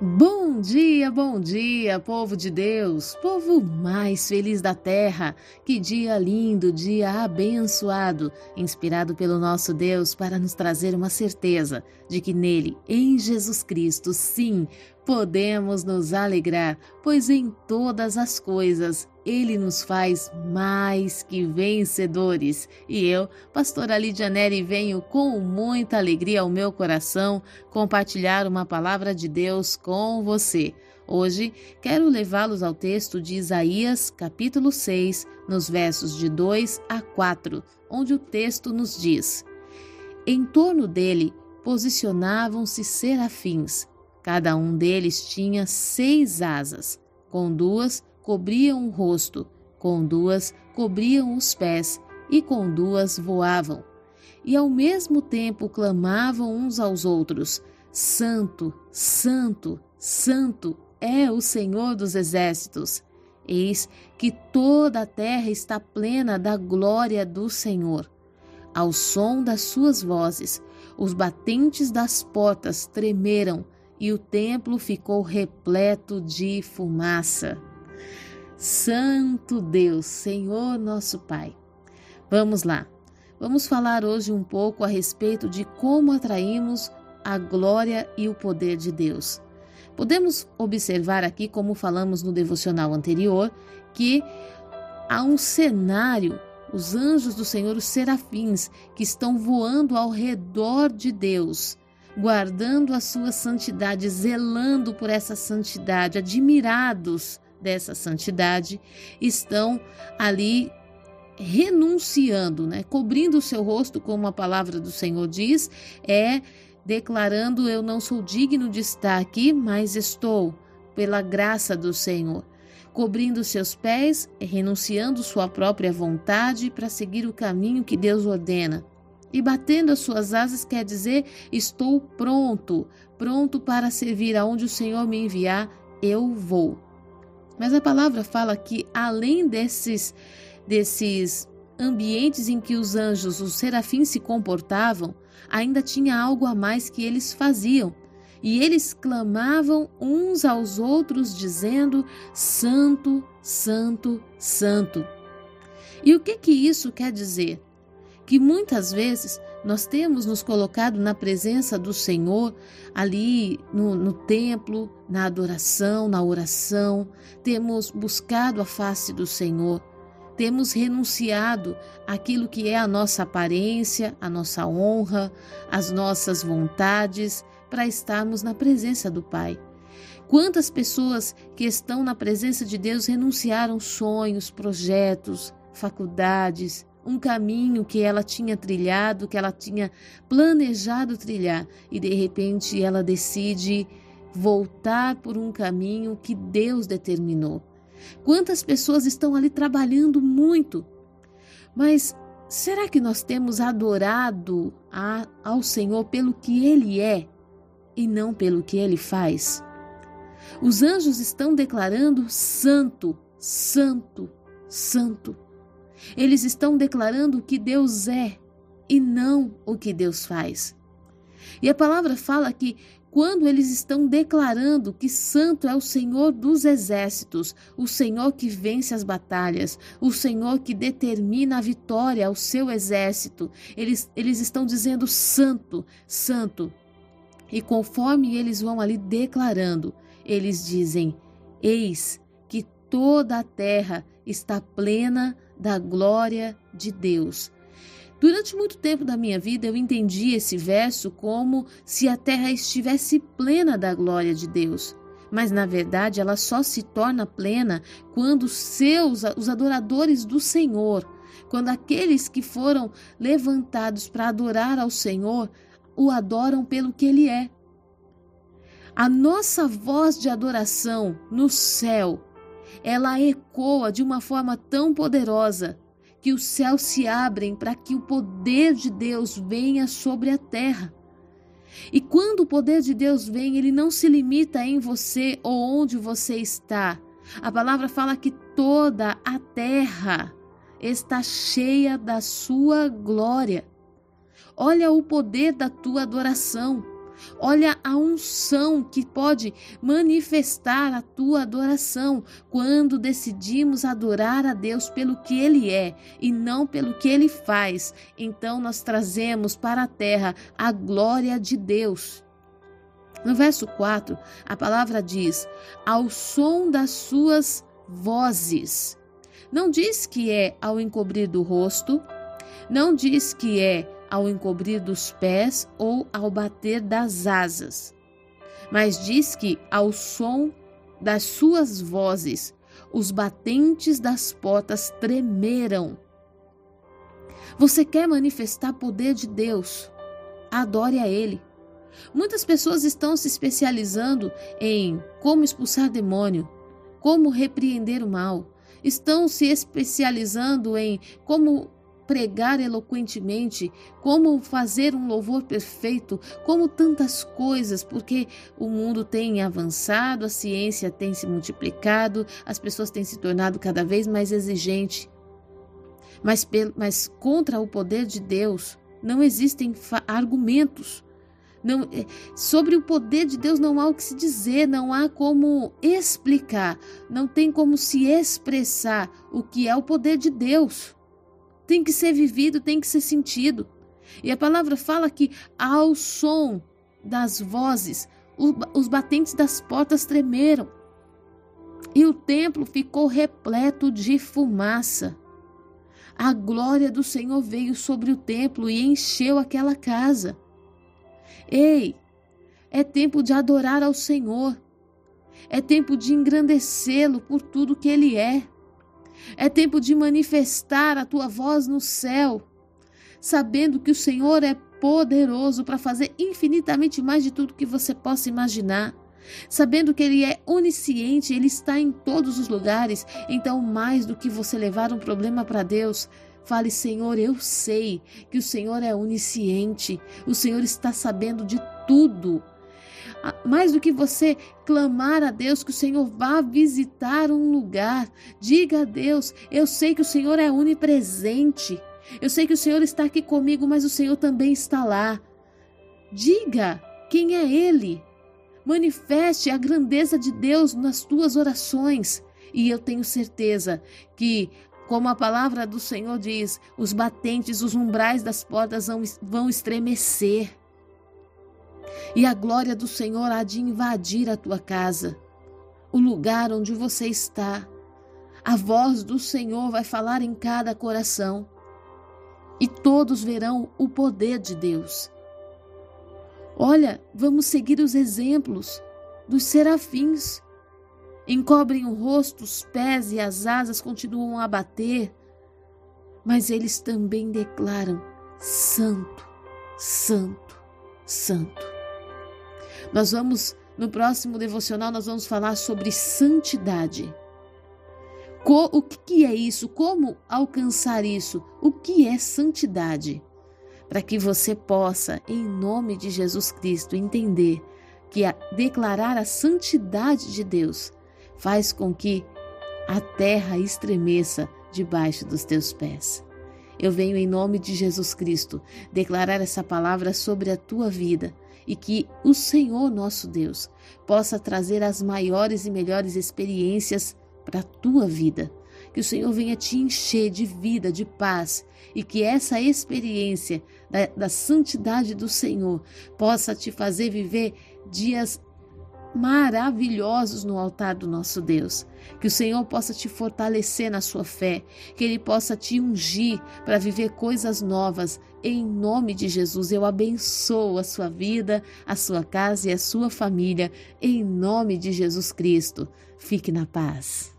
Bom dia, bom dia, povo de Deus, povo mais feliz da terra. Que dia lindo, dia abençoado, inspirado pelo nosso Deus para nos trazer uma certeza de que nele, em Jesus Cristo, sim, podemos nos alegrar, pois em todas as coisas ele nos faz mais que vencedores. E eu, pastora Lídia Neri, venho com muita alegria ao meu coração compartilhar uma palavra de Deus com você. Hoje quero levá-los ao texto de Isaías, capítulo 6, nos versos de 2 a 4, onde o texto nos diz: Em torno dele posicionavam-se serafins. Cada um deles tinha seis asas, com duas cobriam o rosto, com duas cobriam os pés e com duas voavam. E ao mesmo tempo clamavam uns aos outros: Santo, Santo, Santo é o Senhor dos exércitos. Eis que toda a terra está plena da glória do Senhor. Ao som das suas vozes, os batentes das portas tremeram e o templo ficou repleto de fumaça. Santo Deus, Senhor nosso Pai. Vamos lá. Vamos falar hoje um pouco a respeito de como atraímos a glória e o poder de Deus. Podemos observar aqui, como falamos no devocional anterior, que há um cenário, os anjos do Senhor, os serafins, que estão voando ao redor de Deus, guardando a sua santidade, zelando por essa santidade, admirados dessa santidade estão ali renunciando, né? cobrindo o seu rosto, como a palavra do Senhor diz, é declarando: Eu não sou digno de estar aqui, mas estou, pela graça do Senhor. Cobrindo seus pés, renunciando sua própria vontade para seguir o caminho que Deus ordena. E batendo as suas asas quer dizer: estou pronto, pronto para servir aonde o Senhor me enviar, eu vou. Mas a palavra fala que além desses desses ambientes em que os anjos, os serafins se comportavam, ainda tinha algo a mais que eles faziam. E eles clamavam uns aos outros dizendo: Santo, Santo, Santo. E o que que isso quer dizer? Que muitas vezes nós temos nos colocado na presença do Senhor, ali no, no, templo, na adoração, na oração, temos buscado a face do Senhor, temos renunciado aquilo que é a nossa aparência, a nossa honra, as nossas vontades, para estarmos na presença do Pai. Quantas pessoas que estão na presença de Deus renunciaram sonhos, projetos, faculdades, um caminho que ela tinha trilhado, que ela tinha planejado trilhar, e de repente ela decide voltar por um caminho que Deus determinou. Quantas pessoas estão ali trabalhando muito, mas será que nós temos adorado a, ao Senhor pelo que Ele é e não pelo que Ele faz? Os anjos estão declarando: Santo, Santo, Santo. Eles estão declarando o que Deus é e não o que Deus faz. E a palavra fala que quando eles estão declarando que Santo é o Senhor dos exércitos, o Senhor que vence as batalhas, o Senhor que determina a vitória ao seu exército, eles, eles estão dizendo Santo, Santo. E conforme eles vão ali declarando, eles dizem: Eis que toda a terra está plena da glória de Deus. Durante muito tempo da minha vida eu entendi esse verso como se a terra estivesse plena da glória de Deus. Mas na verdade ela só se torna plena quando os seus, os adoradores do Senhor, quando aqueles que foram levantados para adorar ao Senhor, o adoram pelo que ele é. A nossa voz de adoração no céu ela ecoa de uma forma tão poderosa que os céus se abrem para que o poder de Deus venha sobre a terra. E quando o poder de Deus vem, ele não se limita em você ou onde você está. A palavra fala que toda a terra está cheia da sua glória. Olha o poder da tua adoração. Olha a unção que pode manifestar a tua adoração quando decidimos adorar a Deus pelo que Ele é e não pelo que Ele faz. Então nós trazemos para a terra a glória de Deus. No verso 4, a palavra diz: ao som das suas vozes. Não diz que é ao encobrir do rosto, não diz que é ao encobrir dos pés ou ao bater das asas, mas diz que ao som das suas vozes os batentes das portas tremeram. Você quer manifestar poder de Deus? Adore a Ele. Muitas pessoas estão se especializando em como expulsar demônio, como repreender o mal, estão se especializando em como pregar eloquentemente, como fazer um louvor perfeito, como tantas coisas, porque o mundo tem avançado, a ciência tem se multiplicado, as pessoas têm se tornado cada vez mais exigentes. Mas, mas contra o poder de Deus não existem argumentos. Não, é, sobre o poder de Deus não há o que se dizer, não há como explicar, não tem como se expressar o que é o poder de Deus tem que ser vivido, tem que ser sentido. E a palavra fala que ao som das vozes, os batentes das portas tremeram. E o templo ficou repleto de fumaça. A glória do Senhor veio sobre o templo e encheu aquela casa. Ei, é tempo de adorar ao Senhor. É tempo de engrandecê-lo por tudo que ele é. É tempo de manifestar a tua voz no céu, sabendo que o Senhor é poderoso para fazer infinitamente mais de tudo que você possa imaginar. Sabendo que Ele é onisciente, Ele está em todos os lugares. Então, mais do que você levar um problema para Deus, Fale, Senhor, eu sei que o Senhor é onisciente, o Senhor está sabendo de tudo. Ah, mais do que você clamar a Deus que o Senhor vá visitar um lugar, diga a Deus: Eu sei que o Senhor é onipresente. Eu sei que o Senhor está aqui comigo, mas o Senhor também está lá. Diga quem é Ele. Manifeste a grandeza de Deus nas tuas orações. E eu tenho certeza que, como a palavra do Senhor diz, os batentes, os umbrais das portas vão, vão estremecer e a glória do Senhor há de invadir a tua casa, o lugar onde você está. A voz do Senhor vai falar em cada coração e todos verão o poder de Deus. Olha, vamos seguir os exemplos dos serafins. Encobrem o rosto, os pés e as asas continuam a bater, mas eles também declaram: Santo, Santo, Santo. Nós vamos, no próximo devocional, nós vamos falar sobre santidade. O que é isso? Como alcançar isso? O que é santidade? Para que você possa, em nome de Jesus Cristo, entender que a, declarar a santidade de Deus faz com que a terra estremeça debaixo dos teus pés. Eu venho em nome de Jesus Cristo declarar essa palavra sobre a tua vida e que o Senhor nosso Deus possa trazer as maiores e melhores experiências para a tua vida. Que o Senhor venha te encher de vida, de paz e que essa experiência da, da santidade do Senhor possa te fazer viver dias maravilhosos no altar do nosso Deus. Que o Senhor possa te fortalecer na sua fé, que Ele possa te ungir para viver coisas novas. Em nome de Jesus, eu abençoo a sua vida, a sua casa e a sua família. Em nome de Jesus Cristo, fique na paz.